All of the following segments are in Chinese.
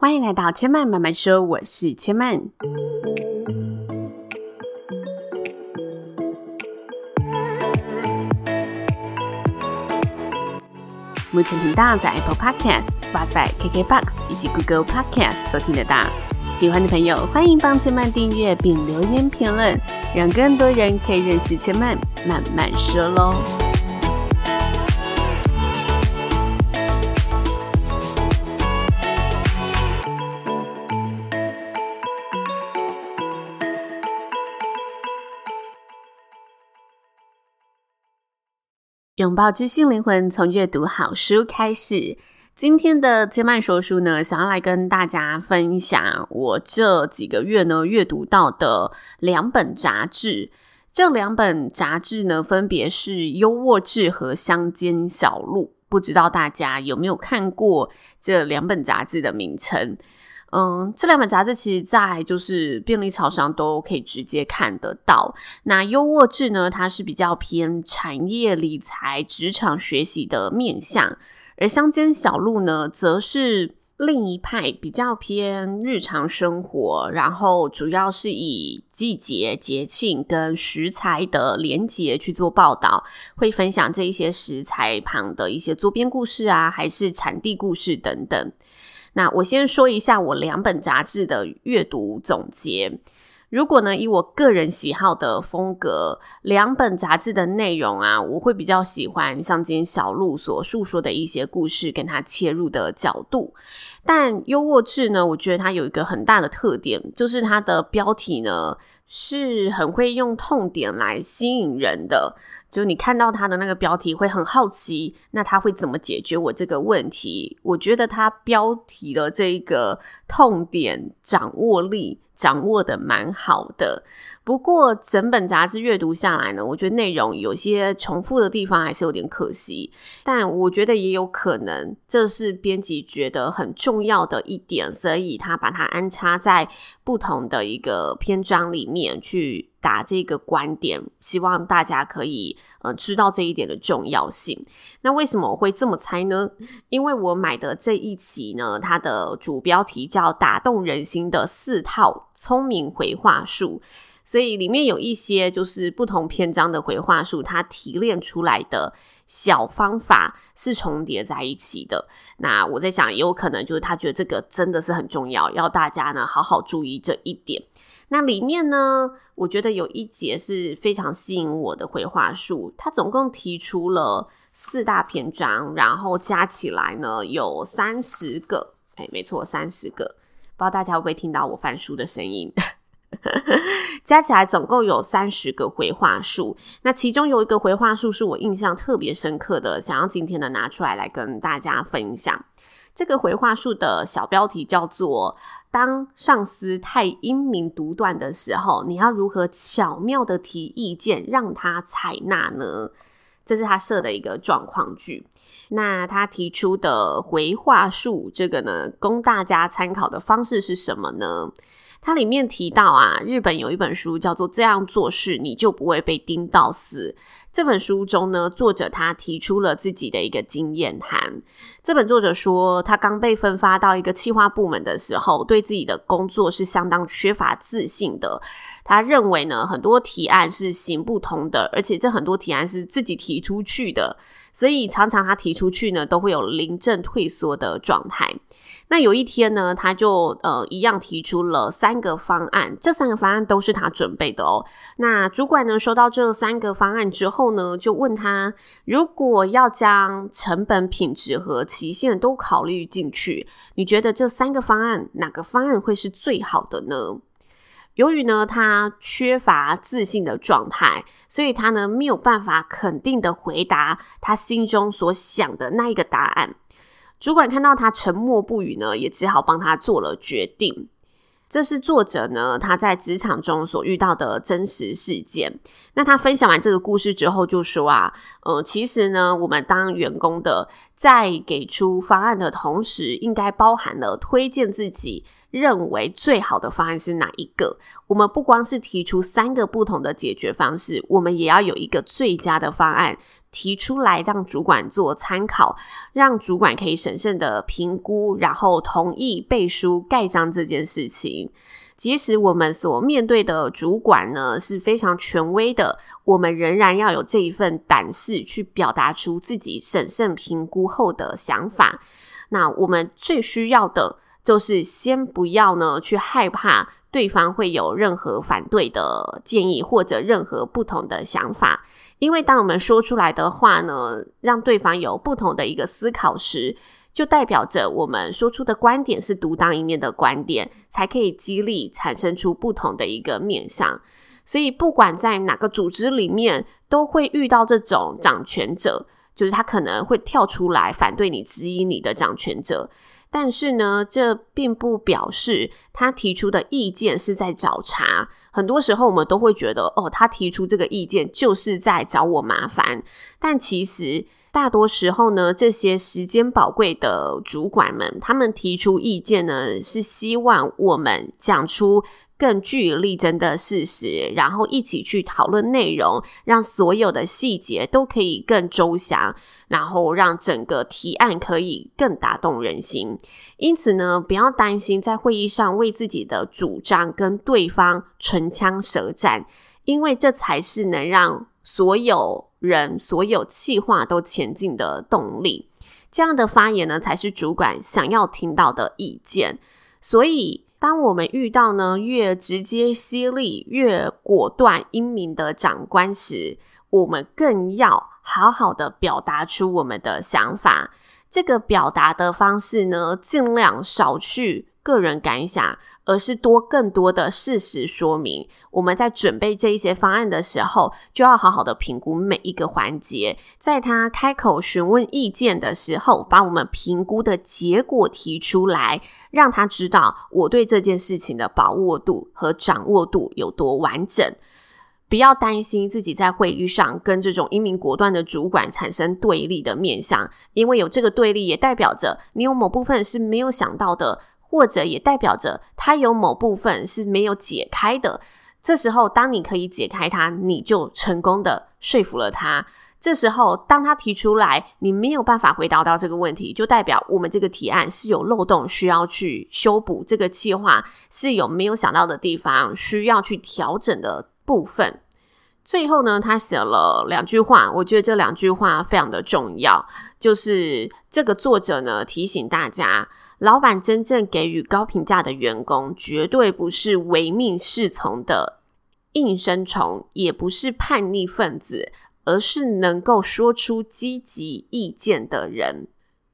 欢迎来到千嫚慢慢说，我是千嫚。目前频道在 Apple Podcast、Spotify、KKBox 以及 Google Podcast 都听得到。喜欢的朋友，欢迎帮千嫚订阅并留言评论，让更多人可以认识千嫚慢慢说喽。拥抱知性灵魂，从阅读好书开始。今天的千嫚说书呢，想要来跟大家分享我这几个月呢阅读到的两本杂志。这两本杂志呢，分别是《优渥志》和《乡间小路》。不知道大家有没有看过这两本杂志的名称？嗯，这两本杂志其实，在就是便利超商都可以直接看得到。那优渥志呢，它是比较偏产业理财、职场学习的面向；而乡间小路呢，则是另一派，比较偏日常生活，然后主要是以季节、节庆跟食材的连结去做报道，会分享这一些食材旁的一些周边故事啊，还是产地故事等等。那我先说一下我两本杂志的阅读总结。如果呢，以我个人喜好的风格，两本杂志的内容啊，我会比较喜欢像今天小鹿所述说的一些故事，跟它切入的角度。但优渥志呢，我觉得它有一个很大的特点，就是它的标题呢是很会用痛点来吸引人的。就你看到他的那个标题会很好奇，那他会怎么解决我这个问题？我觉得他标题的这个痛点掌握力。掌握的蛮好的，不过整本杂志阅读下来呢，我觉得内容有些重复的地方还是有点可惜。但我觉得也有可能这是编辑觉得很重要的一点，所以他把它安插在不同的一个篇章里面去。打这个观点，希望大家可以呃知道这一点的重要性。那为什么我会这么猜呢？因为我买的这一期呢，它的主标题叫“打动人心的四套聪明回话术”，所以里面有一些就是不同篇章的回话术，它提炼出来的小方法是重叠在一起的。那我在想，也有可能就是他觉得这个真的是很重要，要大家呢好好注意这一点。那里面呢，我觉得有一节是非常吸引我的回话术，它总共提出了四大篇章，然后加起来呢有三十个，哎，没错，三十个，不知道大家会不会听到我翻书的声音？加起来总共有三十个回话术，那其中有一个回话术是我印象特别深刻的，想要今天的拿出来来跟大家分享。这个回话术的小标题叫做。当上司太英明独断的时候，你要如何巧妙的提意见让他采纳呢？这是他设的一个状况句。那他提出的回话术，这个呢，供大家参考的方式是什么呢？它里面提到啊，日本有一本书叫做《这样做事你就不会被盯到死》。这本书中呢，作者他提出了自己的一个经验谈。这本作者说，他刚被分发到一个企划部门的时候，对自己的工作是相当缺乏自信的。他认为呢，很多提案是行不通的，而且这很多提案是自己提出去的，所以常常他提出去呢，都会有临阵退缩的状态。那有一天呢，他就呃一样提出了三个方案，这三个方案都是他准备的哦。那主管呢，收到这三个方案之后呢，就问他，如果要将成本、品质和期限都考虑进去，你觉得这三个方案哪个方案会是最好的呢？由于呢，他缺乏自信的状态，所以他呢没有办法肯定的回答他心中所想的那一个答案。主管看到他沉默不语呢，也只好帮他做了决定。这是作者呢他在职场中所遇到的真实事件。那他分享完这个故事之后，就说啊，呃，其实呢，我们当员工的在给出方案的同时，应该包含了推荐自己认为最好的方案是哪一个。我们不光是提出三个不同的解决方式，我们也要有一个最佳的方案。提出来让主管做参考，让主管可以审慎的评估，然后同意背书盖章这件事情。即使我们所面对的主管呢是非常权威的，我们仍然要有这一份胆识去表达出自己审慎评估后的想法。那我们最需要的就是先不要呢去害怕对方会有任何反对的建议或者任何不同的想法，因为当我们说出来的话呢，让对方有不同的一个思考时，就代表着我们说出的观点是独当一面的观点，才可以激励产生出不同的一个面向。所以，不管在哪个组织里面，都会遇到这种掌权者，就是他可能会跳出来反对你、质疑你的掌权者。但是呢，这并不表示他提出的意见是在找茬。很多时候，我们都会觉得，哦，他提出这个意见就是在找我麻烦。但其实，大多时候呢，这些时间宝贵的主管们，他们提出意见呢，是希望我们讲出更据理力争的事实，然后一起去讨论内容，让所有的细节都可以更周详，然后让整个提案可以更打动人心。因此呢，不要担心在会议上为自己的主张跟对方唇枪舌战，因为这才是能让所有人所有企划都前进的动力，这样的发言呢，才是主管想要听到的意见。所以，当我们遇到呢越直接犀利、越果断英明的长官时，我们更要好好的表达出我们的想法。这个表达的方式呢，尽量少去个人感想。而是多更多的事实说明。我们在准备这一些方案的时候，就要好好的评估每一个环节。在他开口询问意见的时候，把我们评估的结果提出来，让他知道我对这件事情的把握度和掌握度有多完整。不要担心自己在会议上跟这种英明果断的主管产生对立的面向，因为有这个对立，也代表着你有某部分是没有想到的。或者也代表着他有某部分是没有解开的。这时候，当你可以解开它，你就成功的说服了他。这时候，当他提出来，你没有办法回答到这个问题，就代表我们这个提案是有漏洞，需要去修补。这个计划是有没有想到的地方，需要去调整的部分。最后呢，他写了两句话，我觉得这两句话非常的重要，就是这个作者呢提醒大家。老板真正给予高评价的员工，绝对不是唯命是从的应声虫，也不是叛逆分子，而是能够说出积极意见的人。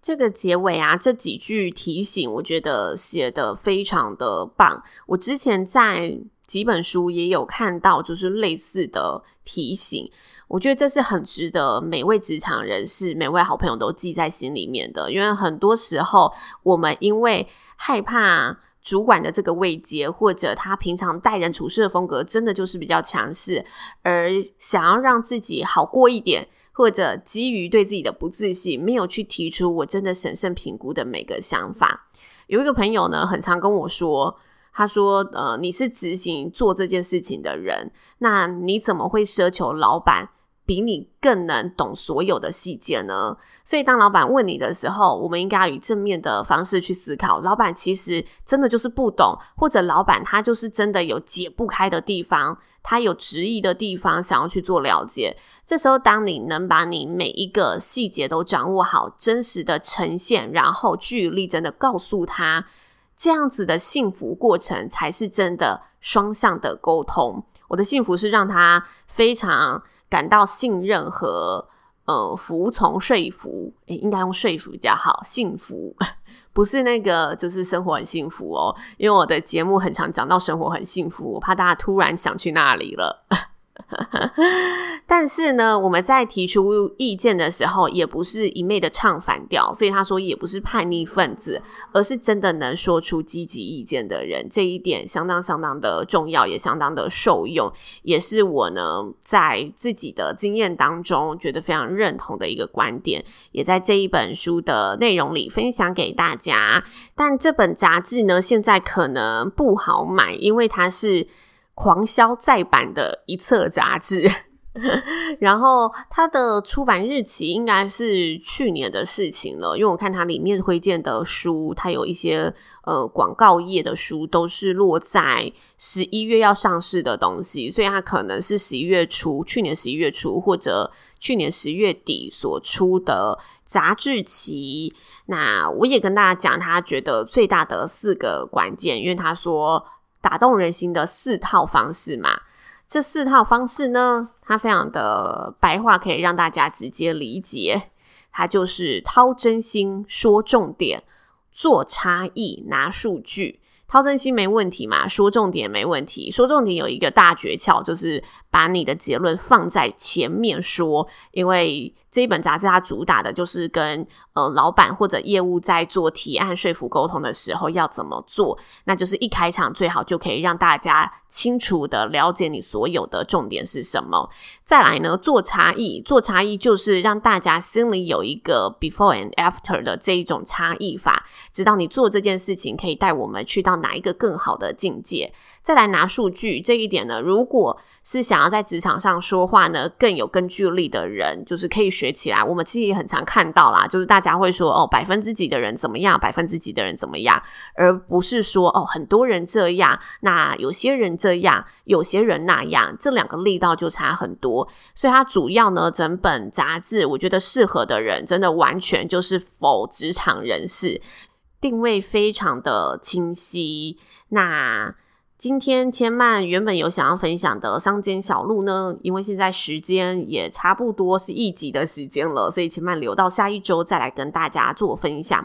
这个结尾啊，这几句提醒，我觉得写得非常的棒。我之前在几本书也有看到，就是类似的提醒。我觉得这是很值得每位职场人士、每位好朋友都记在心里面的，因为很多时候我们因为害怕主管的这个位阶，或者他平常待人处事的风格真的就是比较强势，而想要让自己好过一点，或者基于对自己的不自信，没有去提出我真的审慎评估的每个想法。有一个朋友呢，很常跟我说，他说：“呃，你是执行做这件事情的人，那你怎么会奢求老板？”比你更能懂所有的细节呢？所以当老板问你的时候，我们应该要以正面的方式去思考。老板其实真的就是不懂，或者老板他就是真的有解不开的地方，他有质疑的地方，想要去做了解。这时候，当你能把你每一个细节都掌握好，真实的呈现，然后据理力争的告诉他，这样子的幸福过程才是真的双向的沟通。我的幸福是让他非常。感到信任和呃服从说服，诶，应该用说服比较好。幸福 不是那个，就是生活很幸福哦。因为我的节目很常讲到生活很幸福，我怕大家突然想去那里了。但是呢，我们在提出意见的时候，也不是一昧的唱反调，所以他说也不是叛逆分子，而是真的能说出积极意见的人。这一点相当相当的重要，也相当的受用，也是我呢在自己的经验当中觉得非常认同的一个观点，也在这一本书的内容里分享给大家。但这本杂志呢，现在可能不好买，因为它是。狂销再版的一册杂志，然后它的出版日期应该是去年的事情了，因为我看它里面推荐的书，它有一些呃广告页的书都是落在十一月要上市的东西，所以它可能是十一月初，去年十一月初或者去年十月底所出的杂志期。那我也跟大家讲，他觉得最大的四个关键，因为他说打动人心的四套方式嘛。这四套方式呢，它非常的白话，可以让大家直接理解。它就是掏真心、说重点、做差异、拿数据。掏真心没问题嘛，说重点没问题。说重点有一个大诀窍，就是把你的结论放在前面说，因为。这一本杂志它主打的就是跟呃老板或者业务在做提案说服沟通的时候要怎么做，那就是一开场最好就可以让大家清楚的了解你所有的重点是什么。再来呢，做差异，做差异就是让大家心里有一个 before and after 的这一种差异法，知道你做这件事情可以带我们去到哪一个更好的境界。再来拿数据这一点呢，如果是想想要在职场上说话呢，更有根据力的人，就是可以学起来。我们其实也很常看到啦，就是大家会说哦，百分之几的人怎么样，百分之几的人怎么样，而不是说哦，很多人这样，那有些人这样，有些人那样，这两个力道就差很多。所以它主要呢，整本杂志我觉得适合的人，真的完全就是否职场人士，定位非常的清晰。那。今天千曼原本有想要分享的乡间小路呢，因为现在时间也差不多是一集的时间了，所以千曼留到下一周再来跟大家做分享。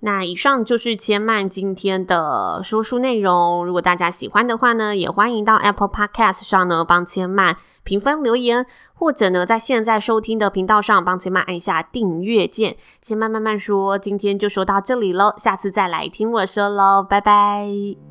那以上就是千曼今天的说书内容。如果大家喜欢的话呢，也欢迎到 Apple Podcast 上呢帮千曼评分留言，或者呢在现在收听的频道上帮千曼按一下订阅键。千曼慢慢说，今天就说到这里喽，下次再来听我说喽，拜拜。